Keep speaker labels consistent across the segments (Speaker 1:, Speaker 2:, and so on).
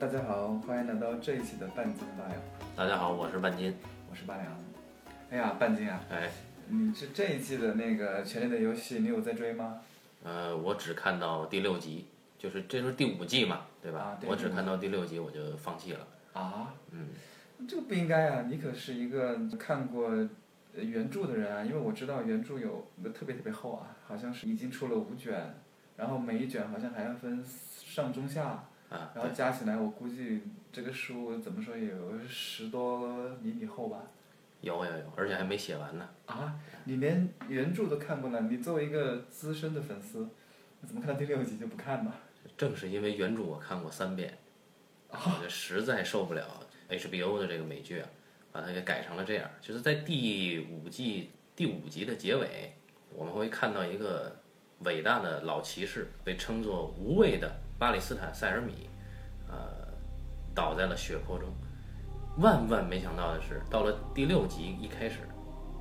Speaker 1: 大家好，欢迎来到这一期的半斤八两，
Speaker 2: 大家好，我是半斤。
Speaker 1: 我是八两。哎呀，半斤啊，
Speaker 2: 哎，
Speaker 1: 你这这一季的那个《权力的游戏》，你有在追吗？
Speaker 2: 呃，我只看到第六集，就是这是第五季嘛，对吧？
Speaker 1: 啊对
Speaker 2: 我只看到第六集，我就放弃了。
Speaker 1: 啊，
Speaker 2: 嗯，
Speaker 1: 这个不应该啊！你可是一个看过呃原著的人啊，因为我知道原著有特别特别厚啊，好像是已经出了五卷，然后每一卷好像还要分上中下，
Speaker 2: 啊，
Speaker 1: 然后加起来我估计这个书怎么说也有十多厘米厚吧。
Speaker 2: 有有有，而且还没写完呢。
Speaker 1: 啊，你连原著都看过了，你作为一个资深的粉丝，你怎么看到第六集就不看呢？
Speaker 2: 正是因为原著我看过三遍，我就实在受不了 HBO 的这个美剧啊，把它给改成了这样。就是在第五季第五集的结尾，我们会看到一个伟大的老骑士，被称作无畏的巴里斯坦塞尔米，呃，倒在了血泊中。万万没想到的是，到了第六集一开始，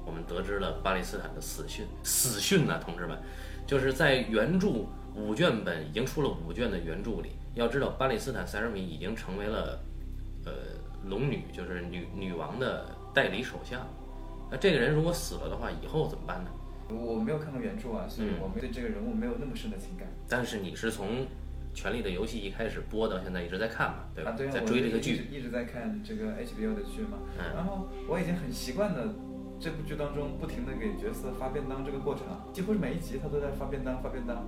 Speaker 2: 我们得知了巴勒斯坦的死讯。死讯呢、同志们，就是在原著五卷本已经出了五卷的原著里，要知道巴勒斯坦塞尔米已经成为了呃龙女，就是女女王的代理首相。那这个人如果死了的话，以后怎么办呢？
Speaker 1: 我没有看过原著啊，所以我对这个人物没有那么深的情感。
Speaker 2: 但是你是从《权力的游戏》一开始播到现在一直在看嘛，对吧？
Speaker 1: 啊，对啊，
Speaker 2: 在追这个剧。
Speaker 1: 一直一直在看这个 HBO 的剧嘛，
Speaker 2: 嗯
Speaker 1: 然后我已经很习惯了这部剧当中不停的给角色发便当这个过程啊，几乎是每一集他都在发便当发便当，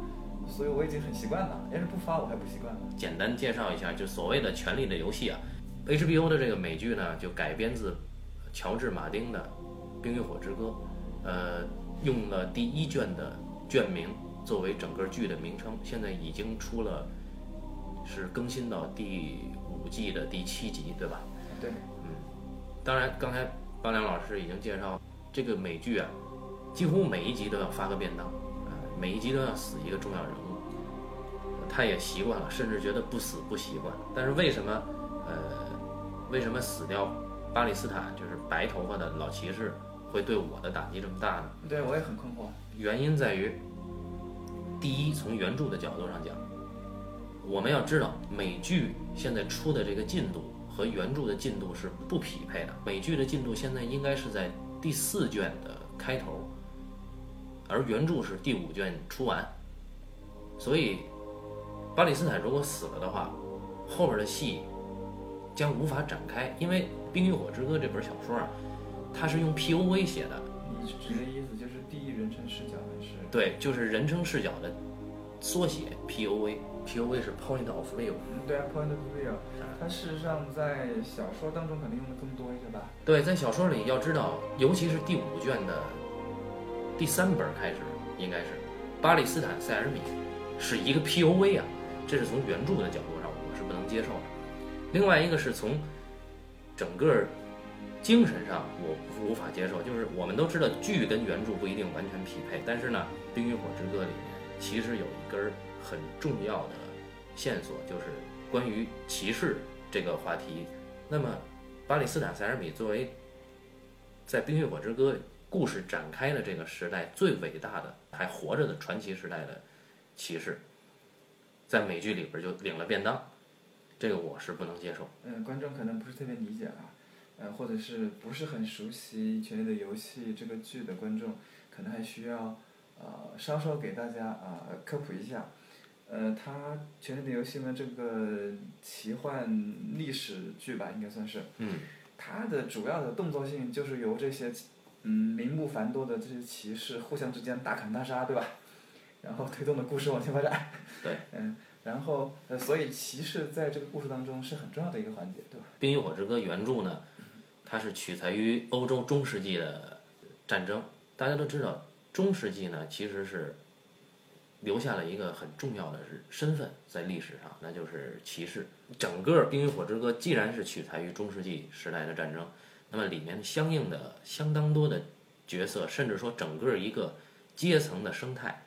Speaker 1: 所以我已经很习惯了。要是不发我还不习惯呢。
Speaker 2: 简单介绍一下，就所谓的《权力的游戏》啊，HBO 的这个美剧呢，就改编自乔治·马丁的《冰与火之歌》，呃，用了第一卷的卷名作为整个剧的名称，现在已经出了，是更新到第五季的第七集，对吧？
Speaker 1: 对，嗯
Speaker 2: 当然，刚才邦良老师已经介绍这个美剧啊，几乎每一集都要发个便当，啊，每一集都要死一个重要人物，他也习惯了，甚至觉得不死不习惯。但是为什么，呃，为什么死掉巴里斯坦就是白头发的老骑士会对我的打击这么大呢？
Speaker 1: 对我也很困惑。
Speaker 2: 原因在于，第一，从原著的角度上讲，我们要知道美剧现在出的这个进度和原著的进度是不匹配的。美剧的进度现在应该是在第四卷的开头，而原著是第五卷出完，所以巴里斯坦如果死了的话，后边的戏将无法展开，因为《冰与火之歌》这本小说啊，它是用 POV 写的。
Speaker 1: 你指的意思就是第一人称视角？
Speaker 2: 对，就是人称视角的缩写 POV。POV 是 Point of View。
Speaker 1: 嗯，对啊，point of view，它事实上在小说当中肯定用的更多一些吧？
Speaker 2: 对，在小说里要知道，尤其是第五卷的第三本开始，应该是巴勒斯坦塞尔米是一个 POV 啊，这是从原著的角度上我是不能接受的。另外一个是从整个精神上我无法接受，就是我们都知道剧跟原著不一定完全匹配，但是呢，《冰与火之歌》里面其实有一根很重要的线索，就是关于歧视这个话题。那么，巴里斯坦塞尔米作为在《冰与火之歌》故事展开的这个时代最伟大的还活着的传奇时代的骑士，在美剧里边就领了便当，这个我是不能接受。
Speaker 1: 嗯，观众可能不是特别理解啊，呃，或者是不是很熟悉《权力的游戏》这个剧的观众，可能还需要呃稍稍给大家啊、科普一下。呃，它《权力的游戏》呢，这个奇幻历史剧吧，应该算是，
Speaker 2: 嗯，
Speaker 1: 它的主要的动作性就是由这些嗯名目繁多的这些骑士互相之间大砍大杀，对吧？然后推动的故事往前发展。
Speaker 2: 对。
Speaker 1: 嗯，然后呃，所以骑士在这个故事当中是很重要的一个环节，对吧？
Speaker 2: 《冰与火之歌》原著呢，它是取材于欧洲中世纪的战争。大家都知道，中世纪呢其实是留下了一个很重要的是身份在历史上，那就是骑士。整个《冰与火之歌》既然是取材于中世纪时代的战争，那么里面相应的相当多的角色，甚至说整个一个阶层的生态，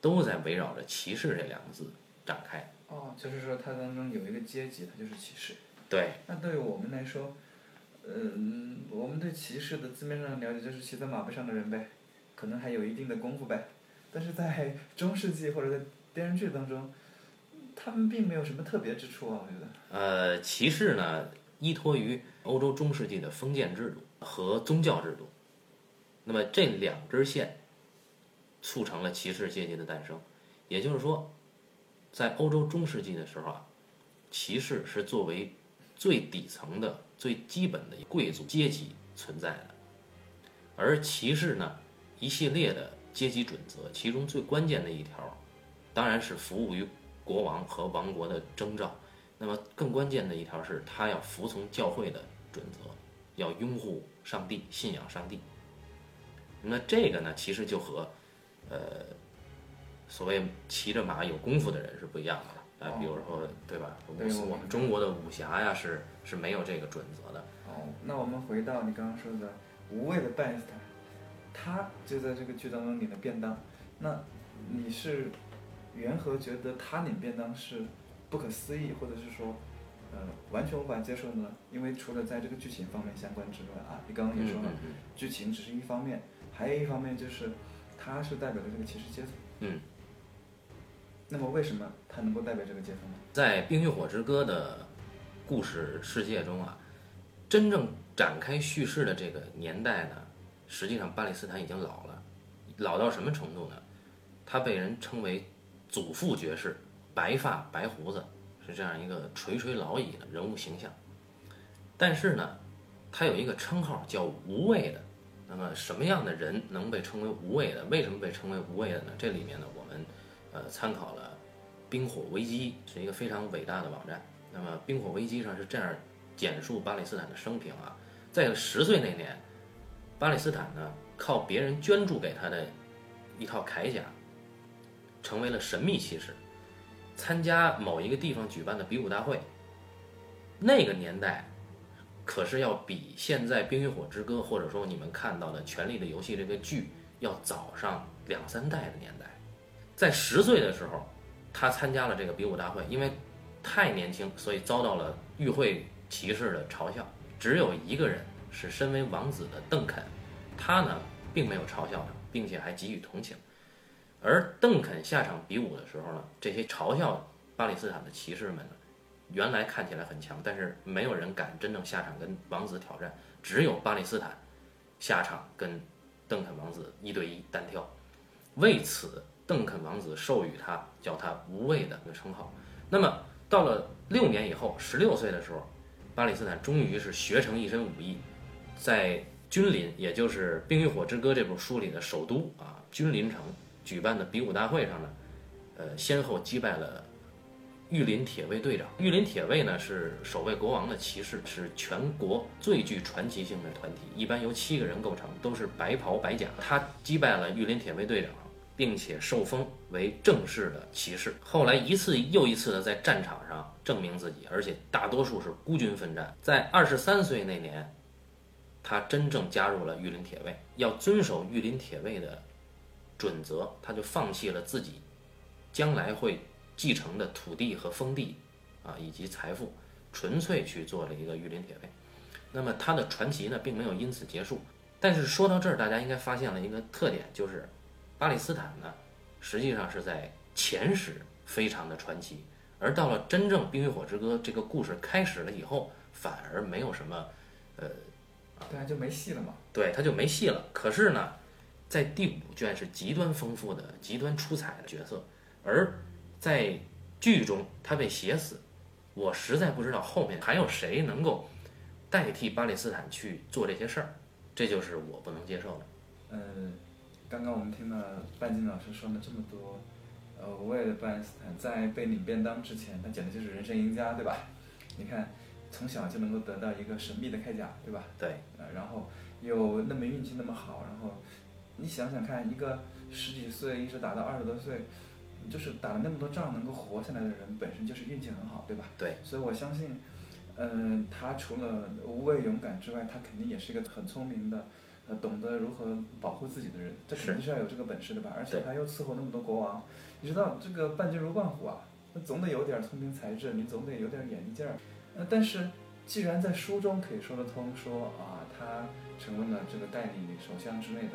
Speaker 2: 都在围绕着骑士这两个字展开。
Speaker 1: 哦，就是说它当中有一个阶级，它就是骑士。
Speaker 2: 对，
Speaker 1: 那对于我们来说，嗯，我们对骑士的字面上的了解就是骑在马背上的人呗，可能还有一定的功夫呗。但是在 中世纪或者在电视剧当中，他他们并没有什么特别之处啊，我觉得。
Speaker 2: 呃，骑士呢，依托于欧洲中世纪的封建制度和宗教制度，那么这两根线促成了骑士阶级的诞生。也就是说，在欧洲中世纪的时候啊，骑士是作为最底层的、最基本的贵族阶级存在的，而骑士呢，一系列的阶级准则，其中最关键的一条，当然是服务于国王和王国的征召。那么更关键的一条是，他要服从教会的准则，要拥护上帝，信仰上帝。那这个呢，其实就和，呃，所谓骑着马有功夫的人是不一样的啊。比如说，对吧？
Speaker 1: 对我
Speaker 2: 我们中国的武侠呀，是是没有这个准则的。
Speaker 1: 哦，那我们回到你刚刚说的无畏的拜斯坦，他就在这个剧当中领了便当。那你是缘何觉得他领便当是不可思议，或者是说，呃，完全无法接受呢？因为除了在这个剧情方面相关之外啊，你刚刚也说了，
Speaker 2: 嗯嗯
Speaker 1: 剧情只是一方面，还有一方面就是他是代表着这个骑士阶层。
Speaker 2: 嗯。
Speaker 1: 那么为什么他能够代表这个阶层呢？
Speaker 2: 在《冰与火之歌》的故事世界中啊，真正展开叙事的这个年代呢，实际上巴勒斯坦已经老了，老到什么程度呢？他被人称为祖父爵士，白发白胡子，是这样一个垂垂老矣的人物形象。但是呢，他有一个称号叫无畏的。那么什么样的人能被称为无畏的？为什么被称为无畏的呢？这里面呢，我呃参考了《冰火危机》，是一个非常伟大的网站。那么《冰火危机》上是这样简述巴勒斯坦的生平啊，在十岁那年，巴勒斯坦呢靠别人捐助给他的一套铠甲，成为了神秘骑士，参加某一个地方举办的比武大会。那个年代。可是要比现在《冰与火之歌》或者说你们看到的《权力的游戏》这个剧要早上两三代的年代，在十岁的时候，他参加了这个比武大会，因为太年轻，所以遭到了与会骑士的嘲笑。只有一个人是身为王子的邓肯，他呢并没有嘲笑他，并且还给予同情。而邓肯下场比武的时候呢，这些嘲笑巴勒斯坦的骑士们呢。原来看起来很强，但是没有人敢真正下场跟王子挑战，只有巴勒斯坦下场跟邓肯王子一对一单挑。为此，邓肯王子授予他叫他无畏的那个称号。那么到了六年以后，十六岁的时候，巴勒斯坦终于是学成一身武艺，在君临，也就是《冰与火之歌》这部书里的首都啊，君临城举办的比武大会上呢，呃，先后击败了。御林铁卫队长，御林铁卫呢是守卫国王的骑士，是全国最具传奇性的团体，一般由七个人构成，都是白袍白甲。他击败了御林铁卫队长，并且受封为正式的骑士。后来一次又一次的在战场上证明自己，而且大多数是孤军奋战。在二十三岁那年，他真正加入了御林铁卫，要遵守御林铁卫的准则，他就放弃了自己将来会。继承的土地和封地，啊，以及财富，纯粹去做了一个御林铁卫。那么他的传奇呢，并没有因此结束。但是说到这儿，大家应该发现了一个特点，就是巴勒斯坦呢，实际上是在前史非常的传奇，而到了真正《冰与火之歌》这个故事开始了以后，反而没有什么，呃，
Speaker 1: 对啊，就没戏了嘛。
Speaker 2: 对，他就没戏了。可是呢，在第五卷是极端丰富的、极端出彩的角色，而。在剧中，他被写死，我实在不知道后面还有谁能够代替巴勒斯坦去做这些事儿，这就是我不能接受的。
Speaker 1: 嗯，刚刚我们听了半斤老师说了这么多，呃，无畏的巴勒斯坦在被领便当之前，他简直就是人生赢家，对吧？你看，从小就能够得到一个神秘的铠甲，对吧？
Speaker 2: 对。
Speaker 1: 呃，然后又那么运气那么好，然后你想想看，一个十几岁一直打到二十多岁。就是打了那么多仗能够活下来的人，本身就是运气很好，对吧？
Speaker 2: 对。
Speaker 1: 所以我相信，嗯，他除了无畏勇敢之外，他肯定也是一个很聪明的，呃，懂得如何保护自己的人。这肯定是要有这个本事的吧？而且他又伺候那么多国王，你知道这个半斤如冠虎啊，那总得有点聪明才智，你总得有点眼力劲儿。呃，但是既然在书中可以说得通，说啊，他成为了这个代理首相之类的，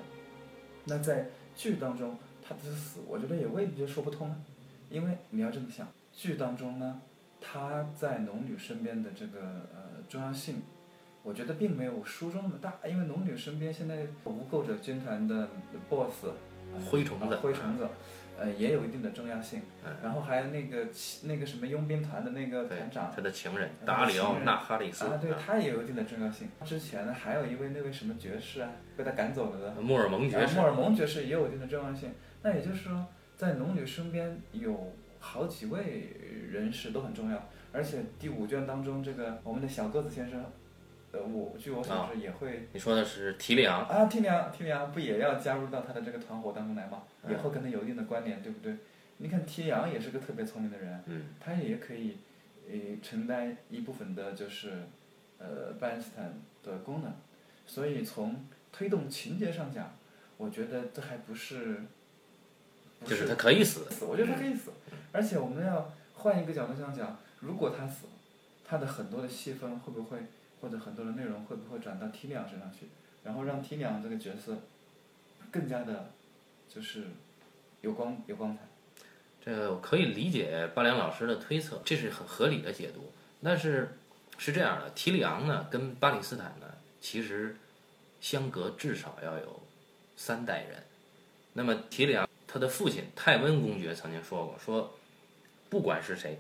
Speaker 1: 那在剧当中。他的死，我觉得也未必就说不通，因为你要这么想，剧当中呢，他在农女身边的这个呃重要性，我觉得并没有书中那么大，因为龙女身边现在无垢者军团的 BOSS 呃
Speaker 2: 灰虫子
Speaker 1: 啊灰虫子，呃也有一定的重要性
Speaker 2: 嗯。
Speaker 1: 然后还有那个那个什么佣兵团的那个团长，
Speaker 2: 他的情人达里奥纳哈里斯
Speaker 1: 啊，对，他也有一定的重要性。之前呢，还有一位那位什么爵士啊，被他赶走了的，
Speaker 2: 莫尔蒙爵士
Speaker 1: 啊莫尔蒙爵士也有一定的重要性。那也就是说，在龙女身边有好几位人士都很重要，而且第五卷当中，这个我们的小个子先生，呃，我据我所知也会。
Speaker 2: 你说的是提里昂，
Speaker 1: 啊，提里昂，提里昂不也要加入到他的这个团伙当中来吗？
Speaker 2: 嗯
Speaker 1: 也会跟他有一定的关联，对不对？你看提里昂也是个特别聪明的人，
Speaker 2: 嗯
Speaker 1: 他也可以，呃，承担一部分的就是，呃，巴恩斯坦的功能，所以从推动情节上讲，我觉得这还不是，不
Speaker 2: 就是他可以死，
Speaker 1: 死，我觉得他可以死，而且我们要换一个角度上讲，如果他死，他的很多的戏份会不会，或者很多的内容会不会转到 T 两身上去，然后让 T 两这个角色更加的，就是有光有光彩。
Speaker 2: 这可以理解巴良老师的推测，这是很合理的解读。但是是这样的，提里昂呢跟巴里斯坦呢其实相隔至少要有三代人。那么提里昂他的父亲泰温公爵曾经说过，说不管是谁，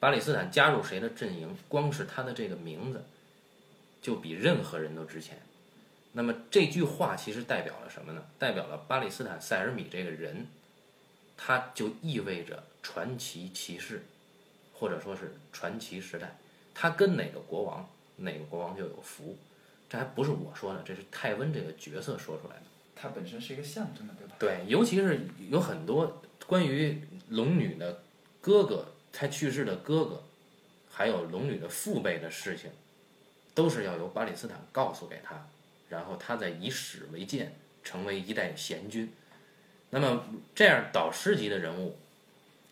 Speaker 2: 巴里斯坦加入谁的阵营，光是他的这个名字就比任何人都值钱。那么这句话其实代表了什么呢？代表了巴里斯坦塞尔米这个人。他就意味着传奇骑士，或者说是传奇时代。他跟哪个国王，哪个国王就有福。这还不是我说的，这是泰温这个角色说出来的。
Speaker 1: 它本身是一个象征的，对吧？
Speaker 2: 对，尤其是有很多关于龙女的哥哥，他去世的哥哥，还有龙女的父辈的事情，都是要由巴里斯坦告诉给他，然后他再以史为鉴，成为一代贤君。那么这样导师级的人物，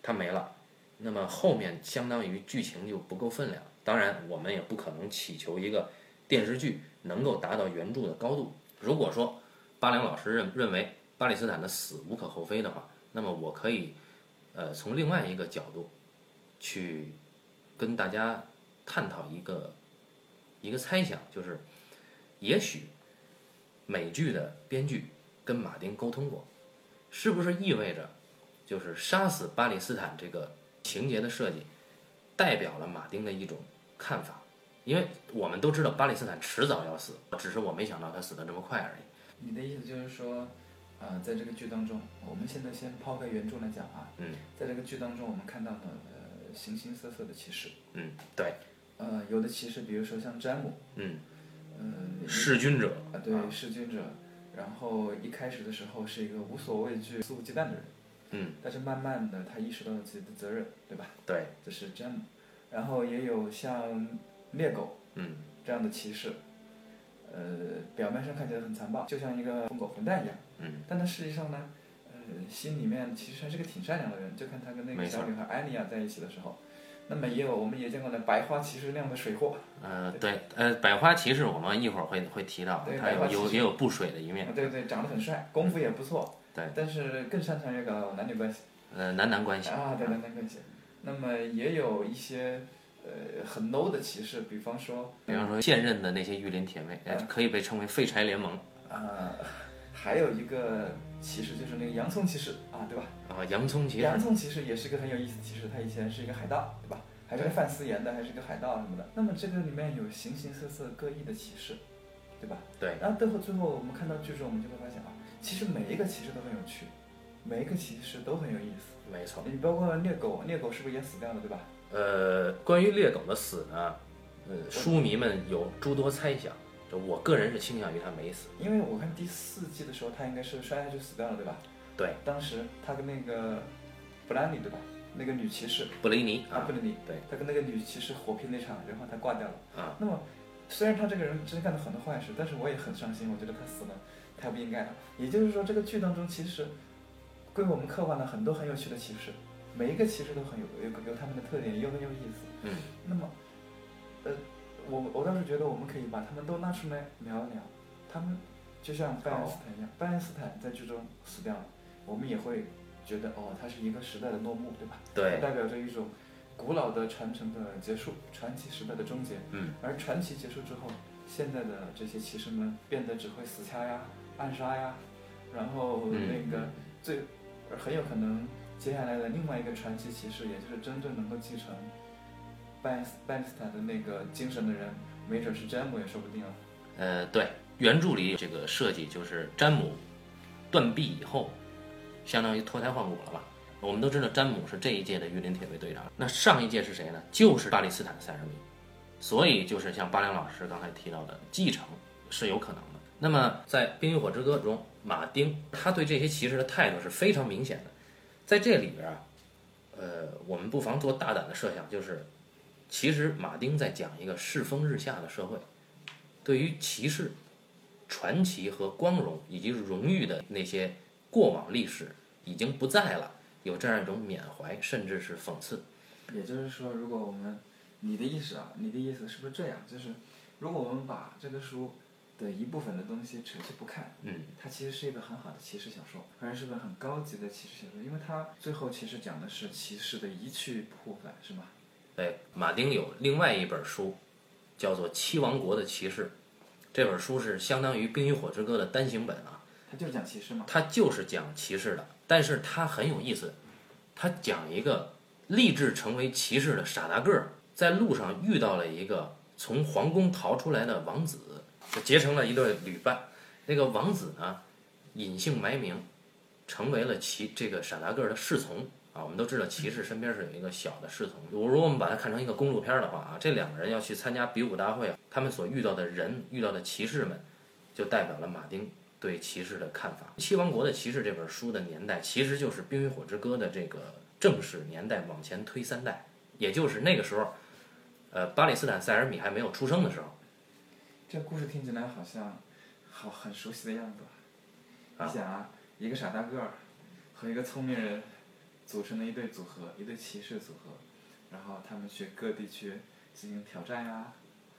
Speaker 2: 他没了，那么后面相当于剧情就不够分量。当然，我们也不可能祈求一个电视剧能够达到原著的高度。如果说巴良老师认认为巴里斯坦的死无可厚非的话，那么我可以，呃，从另外一个角度去跟大家探讨一个一个猜想，就是也许美剧的编剧跟马丁沟通过。是不是意味着，就是杀死巴里斯坦这个情节的设计，代表了马丁的一种看法？因为我们都知道巴里斯坦迟早要死，只是我没想到他死的这么快而已。
Speaker 1: 你的意思就是说，呃，在这个剧当中，我们现在先抛开原著来讲啊，
Speaker 2: 嗯，
Speaker 1: 在这个剧当中，我们看到了呃形形色色的骑士，
Speaker 2: 嗯，对，
Speaker 1: 呃，有的骑士，比如说像詹姆，
Speaker 2: 嗯，
Speaker 1: 呃，
Speaker 2: 弑君者，
Speaker 1: 啊，对，弑君者，然后一开始的时候是一个无所畏惧、肆无忌惮的人，
Speaker 2: 嗯，
Speaker 1: 但是慢慢的他意识到了自己的责任，对吧？
Speaker 2: 对，
Speaker 1: 这是詹姆，然后也有像猎狗
Speaker 2: 嗯，
Speaker 1: 这样的骑士，呃，表面上看起来很残暴，就像一个疯狗混蛋一样，
Speaker 2: 嗯，
Speaker 1: 但他实际上呢，呃，心里面其实还是个挺善良的人，就看他跟那个小女孩艾莉亚在一起的时候，那么也有我们也见过那百花骑士那样的水货，
Speaker 2: 呃，对，呃，百花骑士我们一会儿会会提到
Speaker 1: 对，
Speaker 2: 他
Speaker 1: 百花骑士。
Speaker 2: 有有也有不水的一面。
Speaker 1: 啊，对对，长得很帅，功夫也不错，
Speaker 2: 对，
Speaker 1: 但是更擅长于搞男女关系。
Speaker 2: 呃，男男关系。
Speaker 1: 啊，对男男关系。那么也有一些呃很 low 的骑士，比方说
Speaker 2: 比方说现任的那些御林铁卫，呃可以被称为废柴联盟。
Speaker 1: 啊、还有一个骑士就是那个洋葱骑士啊，对吧？
Speaker 2: 啊，洋葱骑士
Speaker 1: 洋，葱骑士也是个很有意思的骑士，他以前是一个海盗，对吧？还是个范思言的，还是个海盗什么的。那么这个里面有形形色色各异的骑士，对吧？
Speaker 2: 对。
Speaker 1: 然后最后最后我们看到剧中，我们就会发现啊，其实每一个骑士都很有趣，每一个骑士都很有意思。
Speaker 2: 没错。
Speaker 1: 你包括猎狗，猎狗是不是也死掉了，对吧？
Speaker 2: 呃，关于猎狗的死呢，呃，书迷们有诸多猜想，就我个人是倾向于他没死。
Speaker 1: 因为我看第四季的时候，他应该是摔下去死掉了，对吧？
Speaker 2: 对。
Speaker 1: 当时他跟那个布兰妮，对吧？那个女骑士
Speaker 2: 布雷尼
Speaker 1: 啊，
Speaker 2: 啊
Speaker 1: 布，雷妮，
Speaker 2: 对，
Speaker 1: 他跟那个女骑士火拼那场，然后他挂掉了。
Speaker 2: 啊，
Speaker 1: 那么，虽然他这个人真干了很多坏事，但是我也很伤心，我觉得他死了太不应该了。也就是说，这个剧当中其实归我们刻画了很多很有趣的骑士，每一个骑士都很有有有他们的特点，又很有意思。
Speaker 2: 嗯，
Speaker 1: 那么，呃，我我倒是觉得我们可以把他们都拉出来聊一聊。他们就像拜恩斯坦一样，拜恩斯坦在剧中死掉了，我们也会觉得哦，它是一个时代的落幕，对吧？
Speaker 2: 对
Speaker 1: 代表着一种古老的传承的结束，传奇时代的终结。
Speaker 2: 嗯，
Speaker 1: 而传奇结束之后，现在的这些骑士们变得只会死掐呀、暗杀呀，然后
Speaker 2: 嗯
Speaker 1: 那个最很有可能接下来的另外一个传奇骑士，也就是真正能够继承巴恩斯拜恩斯坦的那个精神的人，没准是詹姆也说不定啊。
Speaker 2: 呃，对，原著里这个设计就是詹姆断臂以后，相当于脱胎换骨了吧？我们都知道詹姆是这一届的御林铁卫队长，那上一届是谁呢？就是巴里斯坦塞尔米，所以就是像巴良老师刚才提到的，继承是有可能的。那么在《冰与火之歌》中，马丁他对这些骑士的态度是非常明显的，在这里边啊，呃，我们不妨做大胆的设想，就是其实马丁在讲一个世风日下的社会。对于骑士、传奇和光荣以及荣誉的那些过往历史已经不在了，有这样一种缅怀，甚至是讽刺。
Speaker 1: 也就是说，如果我们你的意思啊，你的意思是不是这样？就是如果我们把这个书的一部分的东西扯去不看，
Speaker 2: 嗯，
Speaker 1: 它其实是一本很好的骑士小说，而且是本很高级的骑士小说，因为它最后其实讲的是骑士的一去不复返，是吗？
Speaker 2: 对，马丁有另外一本书，叫做《七王国的骑士》，这本书是相当于《冰与火之歌》的单行本啊，
Speaker 1: 它就是讲骑士嘛。
Speaker 2: 它就是讲骑士的，但是它很有意思，它讲一个立志成为骑士的傻大个儿，在路上遇到了一个从皇宫逃出来的王子，结成了一对旅伴。那个王子呢，隐姓埋名，成为了骑这个傻大个儿的侍从啊。我们都知道骑士身边是有一个小的侍从。如果我们把它看成一个公路片儿的话啊，这两个人要去参加比武大会，他们所遇到的人、遇到的骑士们，就代表了马丁对骑士的看法。《七王国的骑士》这本书的年代，其实就是《冰与火之歌》的这个正史年代往前推三代，也就是那个时候，呃，巴里斯坦塞尔米还没有出生的时候。
Speaker 1: 这故事听起来好像好很熟悉的样子。
Speaker 2: 啊
Speaker 1: 你想啊，一个傻大个儿和一个聪明人组成了一对组合，一对骑士组合，然后他们去各地去进行挑战呀、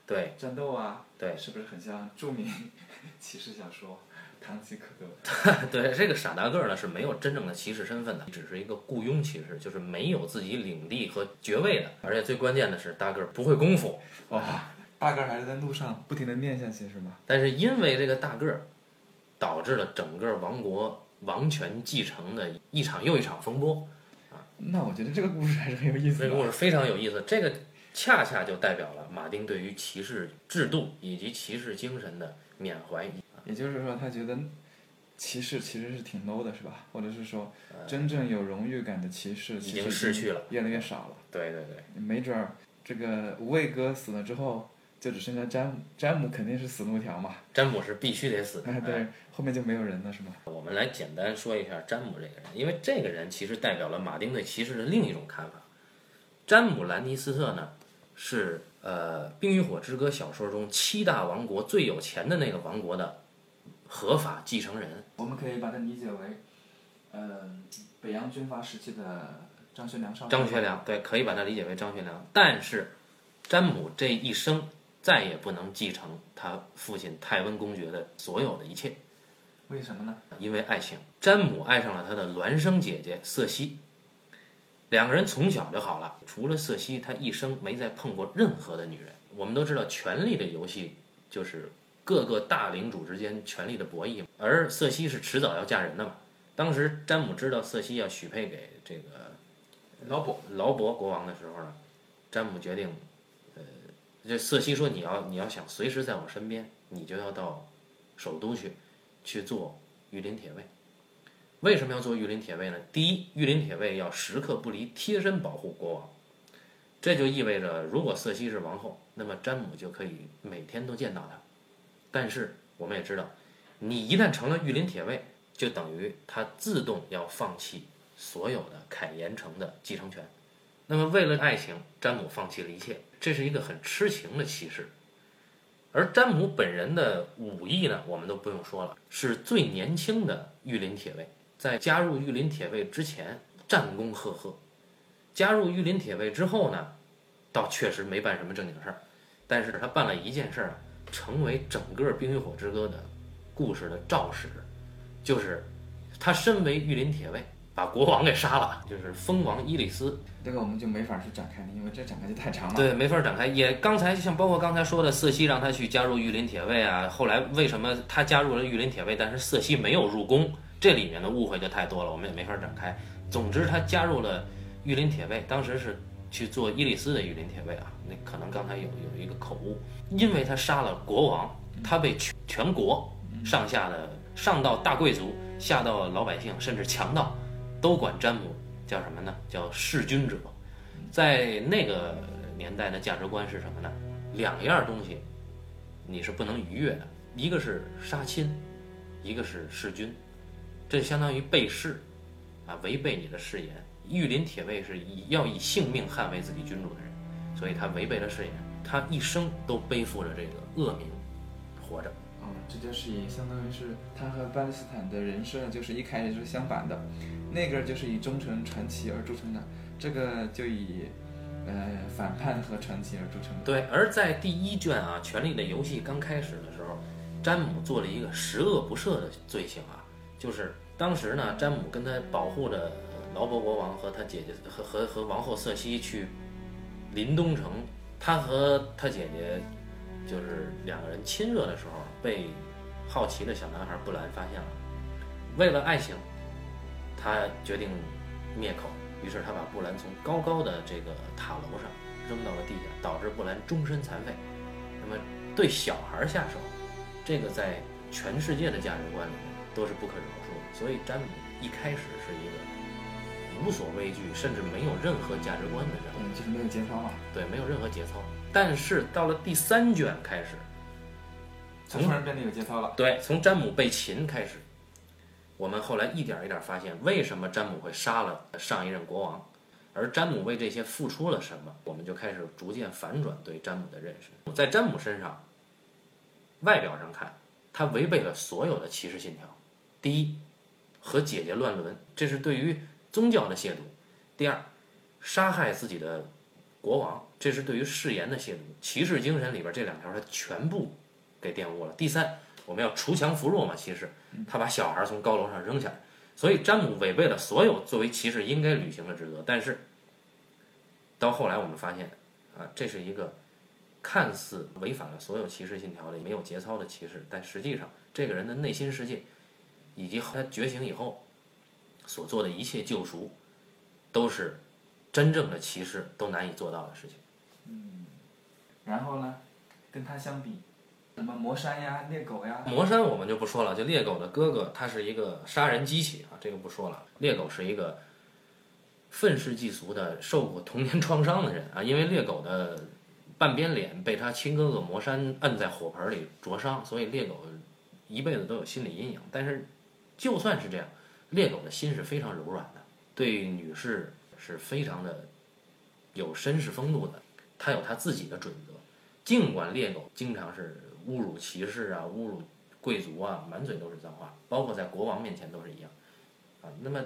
Speaker 2: 对
Speaker 1: 战斗啊，
Speaker 2: 对
Speaker 1: 是不是很像著名 骑士小说《堂吉诃德》？
Speaker 2: 对，这个傻大个儿呢是没有真正的骑士身份的，只是一个雇佣骑士，就是没有自己领地和爵位的。而且最关键的是，大个儿不会功夫，
Speaker 1: 哇，大个儿还是在路上不停的念下去是吗？
Speaker 2: 但是因为这个大个儿，导致了整个王国王权继承的一场又一场风波啊。
Speaker 1: 那我觉得这个故事还是很有意思的。
Speaker 2: 这个故事非常有意思，这个恰恰就代表了马丁对于骑士制度以及骑士精神的缅怀。
Speaker 1: 也就是说，他觉得骑士其实是挺 low 的，是吧？或者是说，真正有荣誉感的骑士
Speaker 2: 已经
Speaker 1: 其实
Speaker 2: 逝去了
Speaker 1: 越来越少了。
Speaker 2: 对对对，
Speaker 1: 没准儿这个无畏哥死了之后，就只剩下詹姆，詹姆肯定是死路一条嘛。
Speaker 2: 詹姆是必须得死的。
Speaker 1: 哎，对，后面就没有人了，是吗？
Speaker 2: 我们来简单说一下詹姆这个人，因为这个人其实代表了马丁对骑士的另一种看法。詹姆·兰尼斯特呢，是呃《冰与火之歌》小说中七大王国最有钱的那个王国的合法继承人。
Speaker 1: 我们可以把它理解为，呃、北洋军阀时期的张学良少
Speaker 2: 张学良，对，可以把它理解为张学良。但是，詹姆这一生再也不能继承他父亲泰温公爵的所有的一切，
Speaker 1: 为什么呢？
Speaker 2: 因为爱情。詹姆爱上了他的孪生姐姐瑟西，两个人从小就好了。除了瑟西，他一生没再碰过任何的女人。我们都知道，权力的游戏就是各个大领主之间权力的博弈，而瑟西是迟早要嫁人的嘛。当时詹姆知道瑟西要许配给这个
Speaker 1: 劳勃，
Speaker 2: 劳勃国王的时候呢，詹姆决定，呃，这瑟西说你要你要想随时在我身边，你就要到首都去去做御林铁卫。为什么要做御林铁卫呢？第一，御林铁卫要时刻不离，贴身保护国王。这就意味着，如果瑟西是王后，那么詹姆就可以每天都见到她。但是我们也知道，你一旦成了御林铁卫，就等于他自动要放弃所有的凯岩城的继承权。那么为了爱情，詹姆放弃了一切，这是一个很痴情的骑士。而詹姆本人的武艺呢，我们都不用说了，是最年轻的御林铁卫。在加入御林铁卫之前，战功赫赫；加入御林铁卫之后呢，倒确实没办什么正经事儿。但是他办了一件事儿，成为整个《冰与火之歌》的故事的肇始，就是他身为御林铁卫，把国王给杀了，就是蜂王伊里斯。
Speaker 1: 这个我们就没法去展开了，因为这展开就太长了。
Speaker 2: 对，没法展开。也刚才像包括刚才说的，瑟西让他去加入御林铁卫啊，后来为什么他加入了御林铁卫，但是瑟西没有入宫？这里面的误会就太多了，我们也没法展开。总之，他加入了御林铁卫，当时是去做伊里斯的御林铁卫啊。那可能刚才有有一个口误，因为他杀了国王，他被全全国上下的上到大贵族，下到老百姓，甚至强盗，都管詹姆叫什么呢？叫弑君者。在那个年代的价值观是什么呢？两样东西你是不能逾越的，一个是杀亲，一个是弑君。这相当于背誓，啊，违背你的誓言。御林铁卫是以要以性命捍卫自己君主的人，所以他违背了誓言，他一生都背负着这个恶名，活着。
Speaker 1: 哦，这就是也相当于是他和巴勒斯坦的人设就是一开始就是相反的，那个就是以忠诚传奇而著称的，这个就以呃反叛和传奇而著称。
Speaker 2: 对，而在第一卷啊，《权力的游戏》刚开始的时候，詹姆做了一个十恶不赦的罪行啊，就是。当时呢，詹姆跟他保护着劳勃国王和他姐姐和和和王后瑟西去临东城，他和他姐姐就是两个人亲热的时候，被好奇的小男孩布兰发现了。为了爱情，他决定灭口，于是他把布兰从高高的这个塔楼上扔到了地下，导致布兰终身残废。那么对小孩下手，这个在全世界的价值观里面都是不可饶恕的。所以詹姆一开始是一个无所畏惧，甚至没有任何价值观的人，
Speaker 1: 嗯，就是没有节操嘛。
Speaker 2: 对，没有任何节操。但是到了第三卷开始，
Speaker 1: 他突然变得有节操了。
Speaker 2: 对，从詹姆被擒开始，我们后来一点一点发现，为什么詹姆会杀了上一任国王，而詹姆为这些付出了什么，我们就开始逐渐反转对詹姆的认识。在詹姆身上，外表上看，他违背了所有的骑士信条。第一。和姐姐乱伦，这是对于宗教的亵渎；第二，杀害自己的国王，这是对于誓言的亵渎。骑士精神里边这两条他全部给玷污了。第三，我们要锄强扶弱嘛，骑士，他把小孩从高楼上扔下来，所以詹姆违背了所有作为骑士应该履行的职责。但是到后来我们发现，啊，这是一个看似违反了所有骑士信条的没有节操的骑士，但实际上这个人的内心世界。以及他觉醒以后所做的一切救赎，都是真正的骑士都难以做到的事情。
Speaker 1: 嗯，然后呢，跟他相比，什么魔山呀、猎狗呀？
Speaker 2: 魔山我们就不说了，就猎狗的哥哥，他是一个杀人机器啊，这个不说了。猎狗是一个愤世嫉俗的、受过童年创伤的人啊，因为猎狗的半边脸被他亲哥哥魔山摁在火盆里灼伤，所以猎狗一辈子都有心理阴影。但是。就算是这样，猎狗的心是非常柔软的，对女士是非常的有绅士风度的。他有他自己的准则，尽管猎狗经常是侮辱骑士啊、侮辱贵族啊，满嘴都是脏话，包括在国王面前都是一样啊。那么，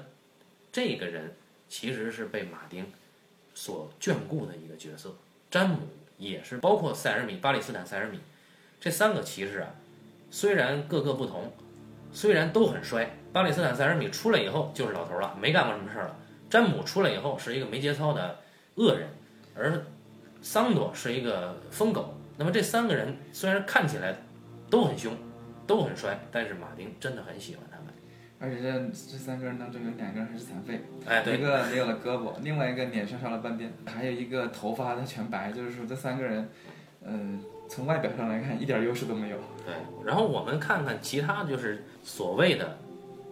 Speaker 2: 这个人其实是被马丁所眷顾的一个角色。詹姆也是，包括塞尔米、巴里斯坦、塞尔米这三个骑士啊，虽然各个不同。虽然都很衰，巴里斯坦塞尔米出来以后就是老头了，没干过什么事儿了。詹姆出来以后是一个没节操的恶人，而桑多是一个疯狗。那么这三个人虽然看起来都很凶，都很帅，但是马丁真的很喜欢他们。
Speaker 1: 而且这这三个人当中有两个人还是残废，
Speaker 2: 哎，
Speaker 1: 一个没有了胳膊，另外一个脸上少了半边，还有一个头发他全白，就是说这三个人，嗯。从外表上来看，一点优势都没有。
Speaker 2: 对，然后我们看看其他，就是所谓的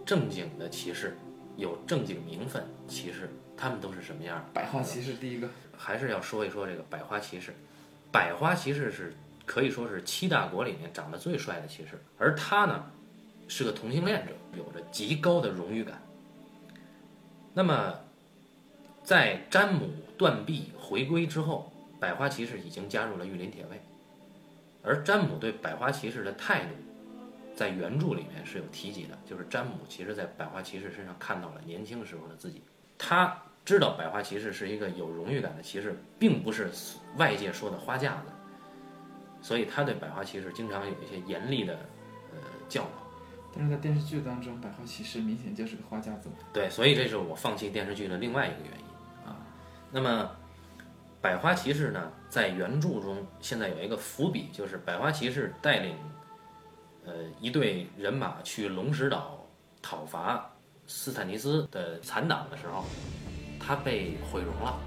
Speaker 2: 正经的骑士，有正经名分骑士，他们都是什么样？
Speaker 1: 百花骑士第一个，
Speaker 2: 还是要说一说这个百花骑士。百花骑士是可以说是七大国里面长得最帅的骑士，而他呢是个同性恋者，有着极高的荣誉感。那么，在詹姆断臂回归之后，百花骑士已经加入了御林铁卫。而詹姆对百花骑士的态度，在原著里面是有提及的，就是詹姆其实在百花骑士身上看到了年轻时候的自己。他知道百花骑士是一个有荣誉感的骑士，并不是外界说的花架子，所以他对百花骑士经常有一些严厉的呃教导。
Speaker 1: 但是在电视剧当中，百花骑士明显就是个花架子。
Speaker 2: 对，所以这是我放弃电视剧的另外一个原因啊。那么，百花骑士呢，在原著中现在有一个伏笔，就是百花骑士带领呃一队人马去龙石岛讨伐斯坦尼斯的残党的时候，他被毁容了。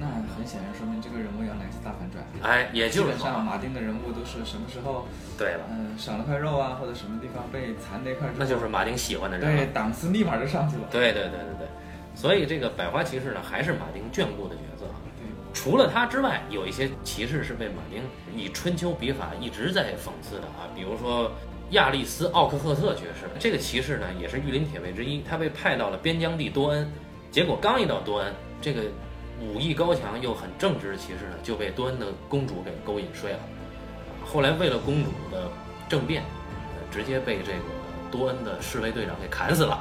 Speaker 1: 那很显然说明这个人物要来次大反转。
Speaker 2: 哎，也就是
Speaker 1: 基本上马丁的人物都是什么时候，
Speaker 2: 对了，
Speaker 1: 嗯、少了块肉啊，或者什么地方被残了一块肉，
Speaker 2: 那就是马丁喜欢的人了。
Speaker 1: 对档次立马就上去了。
Speaker 2: 对对对对对，所以这个百花骑士呢，还是马丁眷顾的角色。
Speaker 1: 对，
Speaker 2: 除了他之外，有一些骑士是被马丁以春秋笔法一直在讽刺的啊，比如说亚历斯·奥克赫特爵士，这个骑士呢也是御林铁卫之一，他被派到了边疆地多恩，结果刚一到多恩，这个武艺高强又很正直的骑士呢就被多恩的公主给勾引睡了，后来为了公主的政变，呃直接被这个多恩的侍卫队长给砍死了，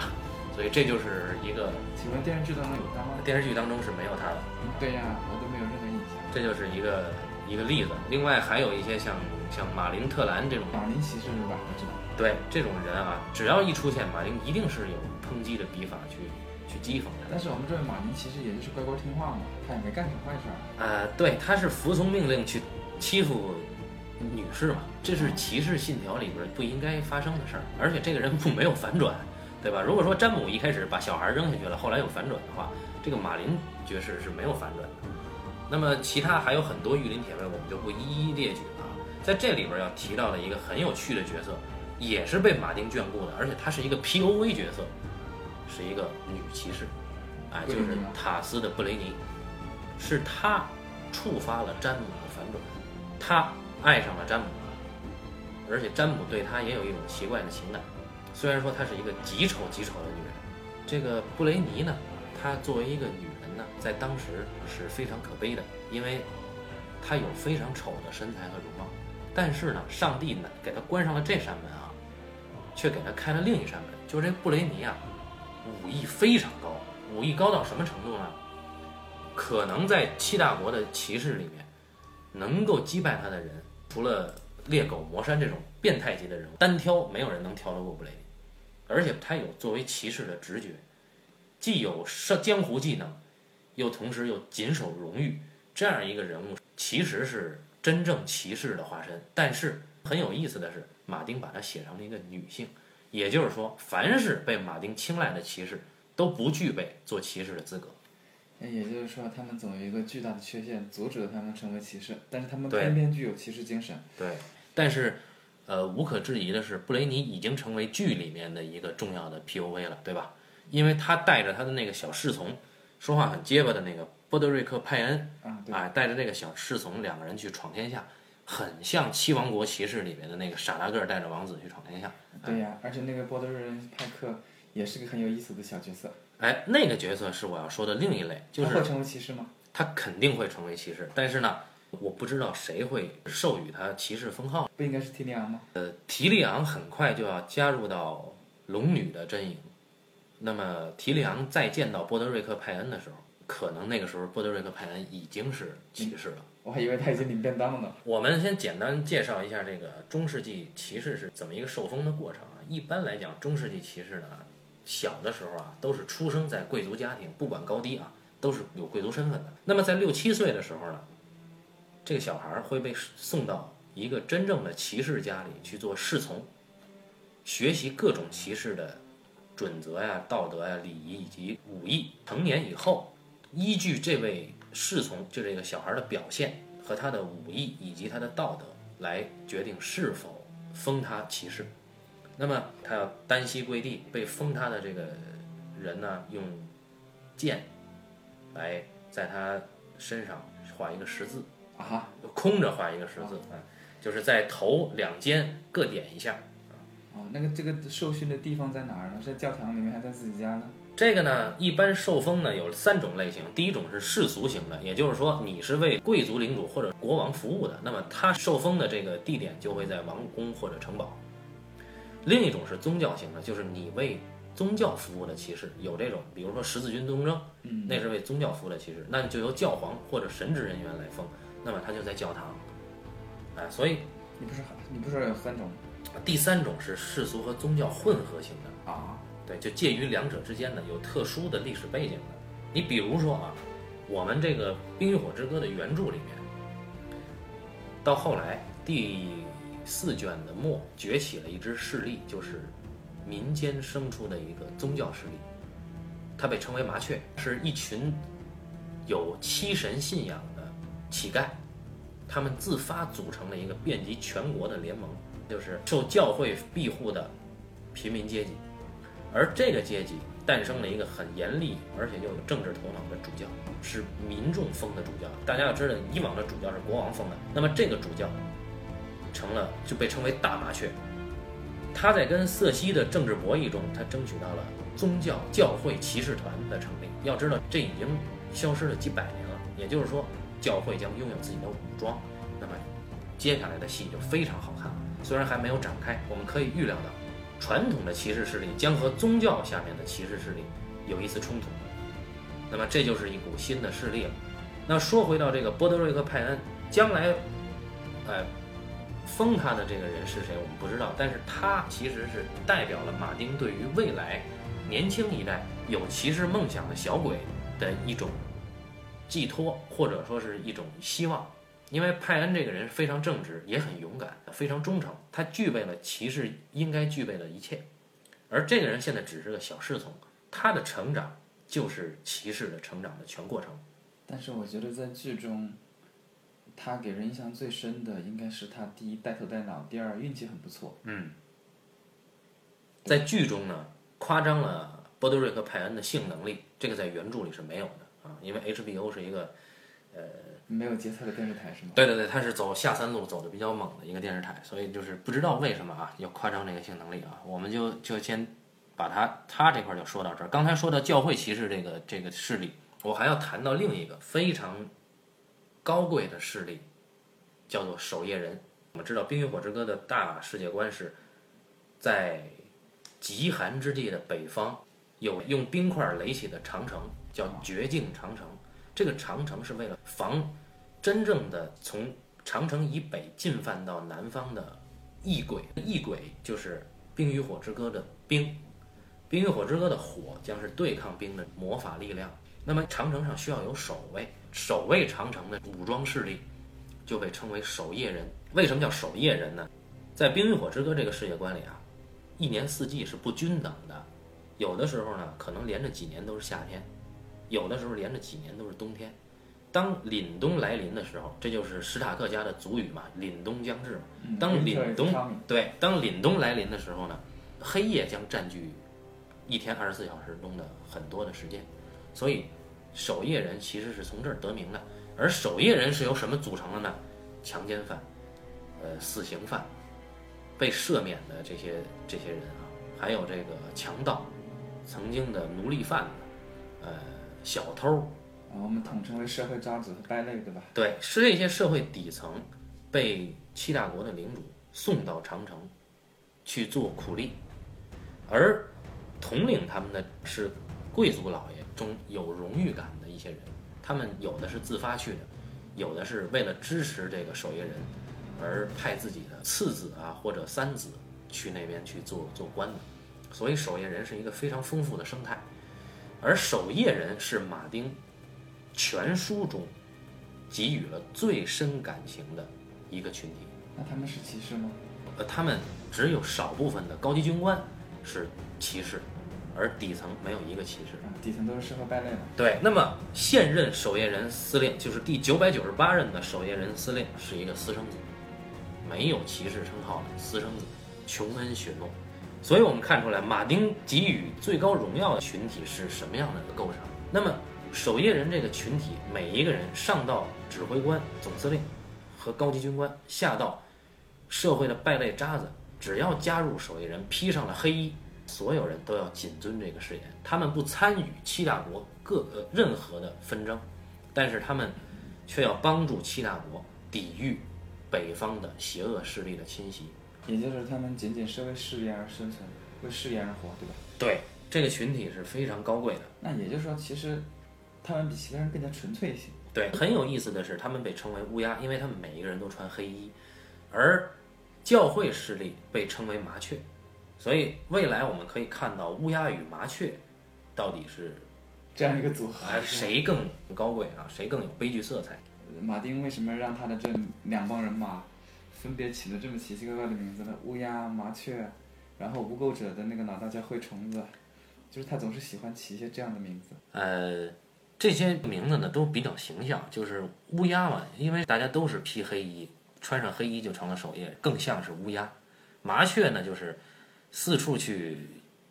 Speaker 2: 所以这就是一个
Speaker 1: 请问电视剧当中有他吗？
Speaker 2: 电视剧当中是没有他的。
Speaker 1: 嗯对呀、我都没有任何印象。
Speaker 2: 这就是一个一个例子。另外还有一些像像马林特兰这种，
Speaker 1: 马林骑士是吧？我知道。
Speaker 2: 对这种人啊，只要一出现，马林一定是有抨击的笔法去去讥讽他。
Speaker 1: 但是我们这位马林其实也就是乖乖听话嘛，他也没干什么坏事儿。
Speaker 2: 呃，对，他是服从命令去欺负女士嘛，这是骑士信条里边不应该发生的事儿。而且这个人物没有反转，对吧？如果说詹姆一开始把小孩扔下去了，后来有反转的话，这个马林爵士是没有反转的。那么其他还有很多御林铁卫，我们就不一一列举了啊。在这里边要提到的一个很有趣的角色，也是被马丁眷顾的，而且他是一个 POV 角色，是一个女骑士，啊，就是塔斯的布雷尼，是她触发了詹姆的反转，她爱上了詹姆，而且詹姆对她也有一种奇怪的情感，虽然说她是一个极丑极丑的女人，这个布雷尼呢，她作为一个女人呢，在当时是非常可悲的，因为她有非常丑的身材和容貌，但是呢，上帝呢给她关上了这扇门啊，却给她开了另一扇门，就是这布雷尼啊，武艺非常高，武艺高到什么程度呢？可能在七大国的骑士里面，能够击败他的人，除了猎狗魔山这种变态级的人物，单挑没有人能挑得过布雷尼，而且他有作为骑士的直觉，既有上江湖技能，又同时又谨守荣誉，这样一个人物，其实是真正骑士的化身。但是很有意思的是，马丁把他写成了一个女性，也就是说，凡是被马丁青睐的骑士都不具备做骑士的资格。
Speaker 1: 那也就是说，他们总有一个巨大的缺陷，阻止了他们成为骑士，但是他们偏偏具有骑士精神。
Speaker 2: 对，但是，呃，无可置疑的是，布雷尼已经成为剧里面的一个重要的 POV 了，对吧？因为他带着他的那个小侍从，说话很结巴的那个波德瑞克·派恩，
Speaker 1: 啊，
Speaker 2: 带着这个小侍从两个人去闯天下，很像七王国骑士里面的那个傻大个儿带着王子去闯天下。
Speaker 1: 对呀，而且那个波德瑞人派克也是个很有意思的小角色。
Speaker 2: 哎，那个角色是我要说的另一类，就是
Speaker 1: 他会成为骑士吗？
Speaker 2: 他肯定会成为骑士，但是呢，我不知道谁会授予他骑士封号。
Speaker 1: 不应该是提利昂吗？
Speaker 2: 呃提利昂很快就要加入到龙女的阵营。那么提利昂再见到波德瑞克·派恩的时候，可能那个时候波德瑞克·派恩已经是骑士了。
Speaker 1: 我还以为他已经领便当了呢。
Speaker 2: 我们先简单介绍一下这个中世纪骑士是怎么一个受封的过程啊。一般来讲，中世纪骑士呢，小的时候啊，都是出生在贵族家庭，不管高低啊，都是有贵族身份的。那么在六七岁的时候呢，这个小孩会被送到一个真正的骑士家里去做侍从，学习各种骑士的准则呀、道德呀、礼仪以及武艺。成年以后，依据这位侍从就这个小孩的表现和他的武艺以及他的道德来决定是否封他骑士。那么他要单膝跪地，被封他的这个人呢，用剑来在他身上画一个十字，
Speaker 1: 啊哈，
Speaker 2: 空着画一个十字，啊，就是在头两肩各点一下。
Speaker 1: 哦，那个这个受训的地方在哪儿呢？是在教堂里面，还是在自己家呢？
Speaker 2: 这个呢，一般受封呢有三种类型，第一种是世俗型的，也就是说你是为贵族领主或者国王服务的，那么他受封的这个地点就会在王宫或者城堡。另一种是宗教型的，就是你为宗教服务的骑士，有这种，比如说十字军东征，
Speaker 1: 嗯，
Speaker 2: 那是为宗教服务的骑士，那就由教皇或者神职人员来封，那么他就在教堂，哎，所以
Speaker 1: 你不是你不是有三种？
Speaker 2: 第三种是世俗和宗教混合型的，
Speaker 1: 啊，
Speaker 2: 对，就介于两者之间的，有特殊的历史背景的。你比如说啊，我们这个《冰与火之歌》的原著里面，到后来第四卷的末崛起了一支势力，就是民间生出的一个宗教势力，它被称为麻雀，是一群有七神信仰的乞丐，他们自发组成了一个遍及全国的联盟，就是受教会庇护的平民阶级。而这个阶级诞生了一个很严厉而且又有政治头脑的主教，是民众封的主教。大家要知道，以往的主教是国王封的，那么这个主教成了就被称为大麻雀。他在跟瑟西的政治博弈中，他争取到了宗教教会骑士团的成立。要知道，这已经消失了几百年了，也就是说，教会将拥有自己的武装。那么，接下来的戏就非常好看了。虽然还没有展开，我们可以预料到。传统的骑士势力将和宗教下面的骑士势力有一次冲突，那么这就是一股新的势力了。那说回到这个波德瑞克·派恩，将来，呃，封他的这个人是谁，我们不知道，但是他其实是代表了马丁对于未来年轻一代有骑士梦想的小鬼的一种寄托，或者说是一种希望。因为派恩这个人非常正直，也很勇敢，非常忠诚，他具备了骑士应该具备的一切。而这个人现在只是个小侍从，他的成长就是骑士的成长的全过程。
Speaker 1: 但是我觉得在剧中，他给人印象最深的应该是他第一带头带脑，第二运气很不错。
Speaker 2: 嗯，在剧中呢，夸张了波德瑞克·派恩的性能力，这个在原著里是没有的啊，因为 HBO 是一个，呃。
Speaker 1: 没有节操的电视台是吗？
Speaker 2: 对对对，它是走下三路走的比较猛的一个电视台，所以就是不知道为什么啊要夸张这个性能力啊，我们就就先把它它这块就说到这儿。刚才说到教会骑士这个这个势力，我还要谈到另一个非常高贵的势力，叫做守夜人。我们知道《冰与火之歌》的大世界观是在极寒之地的北方，有用冰块垒起的长城，叫绝境长城。这个长城是为了防真正的从长城以北进犯到南方的异鬼。异鬼就是《冰与火之歌》的冰，《冰与火之歌》的火将是对抗冰的魔法力量。那么长城上需要有守卫，守卫长城的武装势力就被称为守夜人。为什么叫守夜人呢？在《冰与火之歌》这个世界观里啊，一年四季是不均等的，有的时候呢可能连着几年都是夏天。有的时候连着几年都是冬天，当凛冬来临的时候，这就是史塔克家的族语嘛，凛冬将至嘛。当凛冬对，当凛冬来临的时候呢，黑夜将占据一天二十四小时中的很多的时间，所以守夜人其实是从这儿得名的。而守夜人是由什么组成的呢？强奸犯、呃死刑犯、被赦免的这些这些人啊，还有这个强盗、曾经的奴隶贩子，呃。小偷，
Speaker 1: 我们统称为社会渣子和败类，对吧？
Speaker 2: 对，是这些社会底层被七大国的领主送到长城去做苦力，而统领他们的是贵族老爷中有荣誉感的一些人，他们有的是自发去的，有的是为了支持这个守夜人而派自己的次子啊或者三子去那边去做做官的，所以守夜人是一个非常丰富的生态。而守夜人是马丁全书中给予了最深感情的一个群体。
Speaker 1: 那他们是骑士吗？
Speaker 2: 呃，他们只有少部分的高级军官是骑士，而底层没有一个骑士。
Speaker 1: 底层都是社会败类嘛。
Speaker 2: 对，那么现任守夜人司令就是第九百九十八任的守夜人司令是一个私生子，没有骑士称号的私生子，琼恩雪诺。所以我们看出来，马丁给予最高荣耀的群体是什么样的一个构成？那么，守夜人这个群体，每一个人上到指挥官、总司令和高级军官，下到社会的败类渣子，只要加入守夜人，披上了黑衣，所有人都要谨遵这个誓言。他们不参与七大国各个任何的纷争，但是他们却要帮助七大国抵御北方的邪恶势力的侵袭。
Speaker 1: 也就是他们仅仅是为事业而生存，为事业而活，对吧？
Speaker 2: 对，这个群体是非常高贵的。
Speaker 1: 那也就是说，其实他们比其他人更加纯粹一些。
Speaker 2: 对，很有意思的是，他们被称为乌鸦，因为他们每一个人都穿黑衣，而教会势力被称为麻雀，所以未来我们可以看到乌鸦与麻雀到底是
Speaker 1: 这样一个组合。
Speaker 2: 哎谁更高贵啊？谁更有悲剧色彩？
Speaker 1: 马丁为什么让他的这两帮人马分别起了这么奇奇怪怪的名字呢？乌鸦、麻雀，然后无垢者的那个脑袋叫灰虫子，就是他总是喜欢起一些这样的名字。
Speaker 2: 呃，这些名字呢都比较形象，就是乌鸦嘛，因为大家都是披黑衣，穿上黑衣就成了守夜，更像是乌鸦。麻雀呢，就是四处去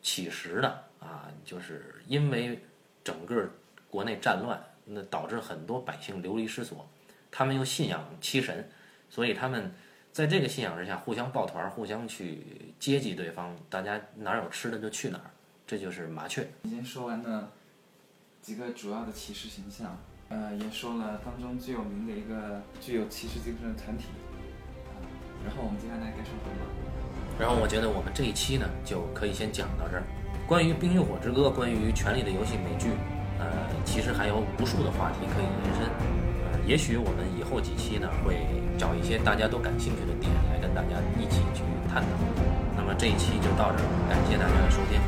Speaker 2: 乞食的啊，就是因为整个国内战乱，那导致很多百姓流离失所，他们又信仰七神，所以他们在这个信仰之下互相抱团，互相去接济对方，大家哪儿有吃的就去哪儿，这就是麻雀。
Speaker 1: 已经说完了几个主要的骑士形象，呃，也说了当中最有名的一个具有骑士精神的团体，啊、然后我们接下来该说什么？
Speaker 2: 然后我觉得我们这一期呢就可以先讲到这儿。关于《冰与火之歌》，关于《权力的游戏》美剧，呃，其实还有无数的话题可以延伸。呃，也许我们以后几期呢会找一些大家都感兴趣的点来跟大家一起去探讨。那么这一期就到这儿，感谢大家的收听，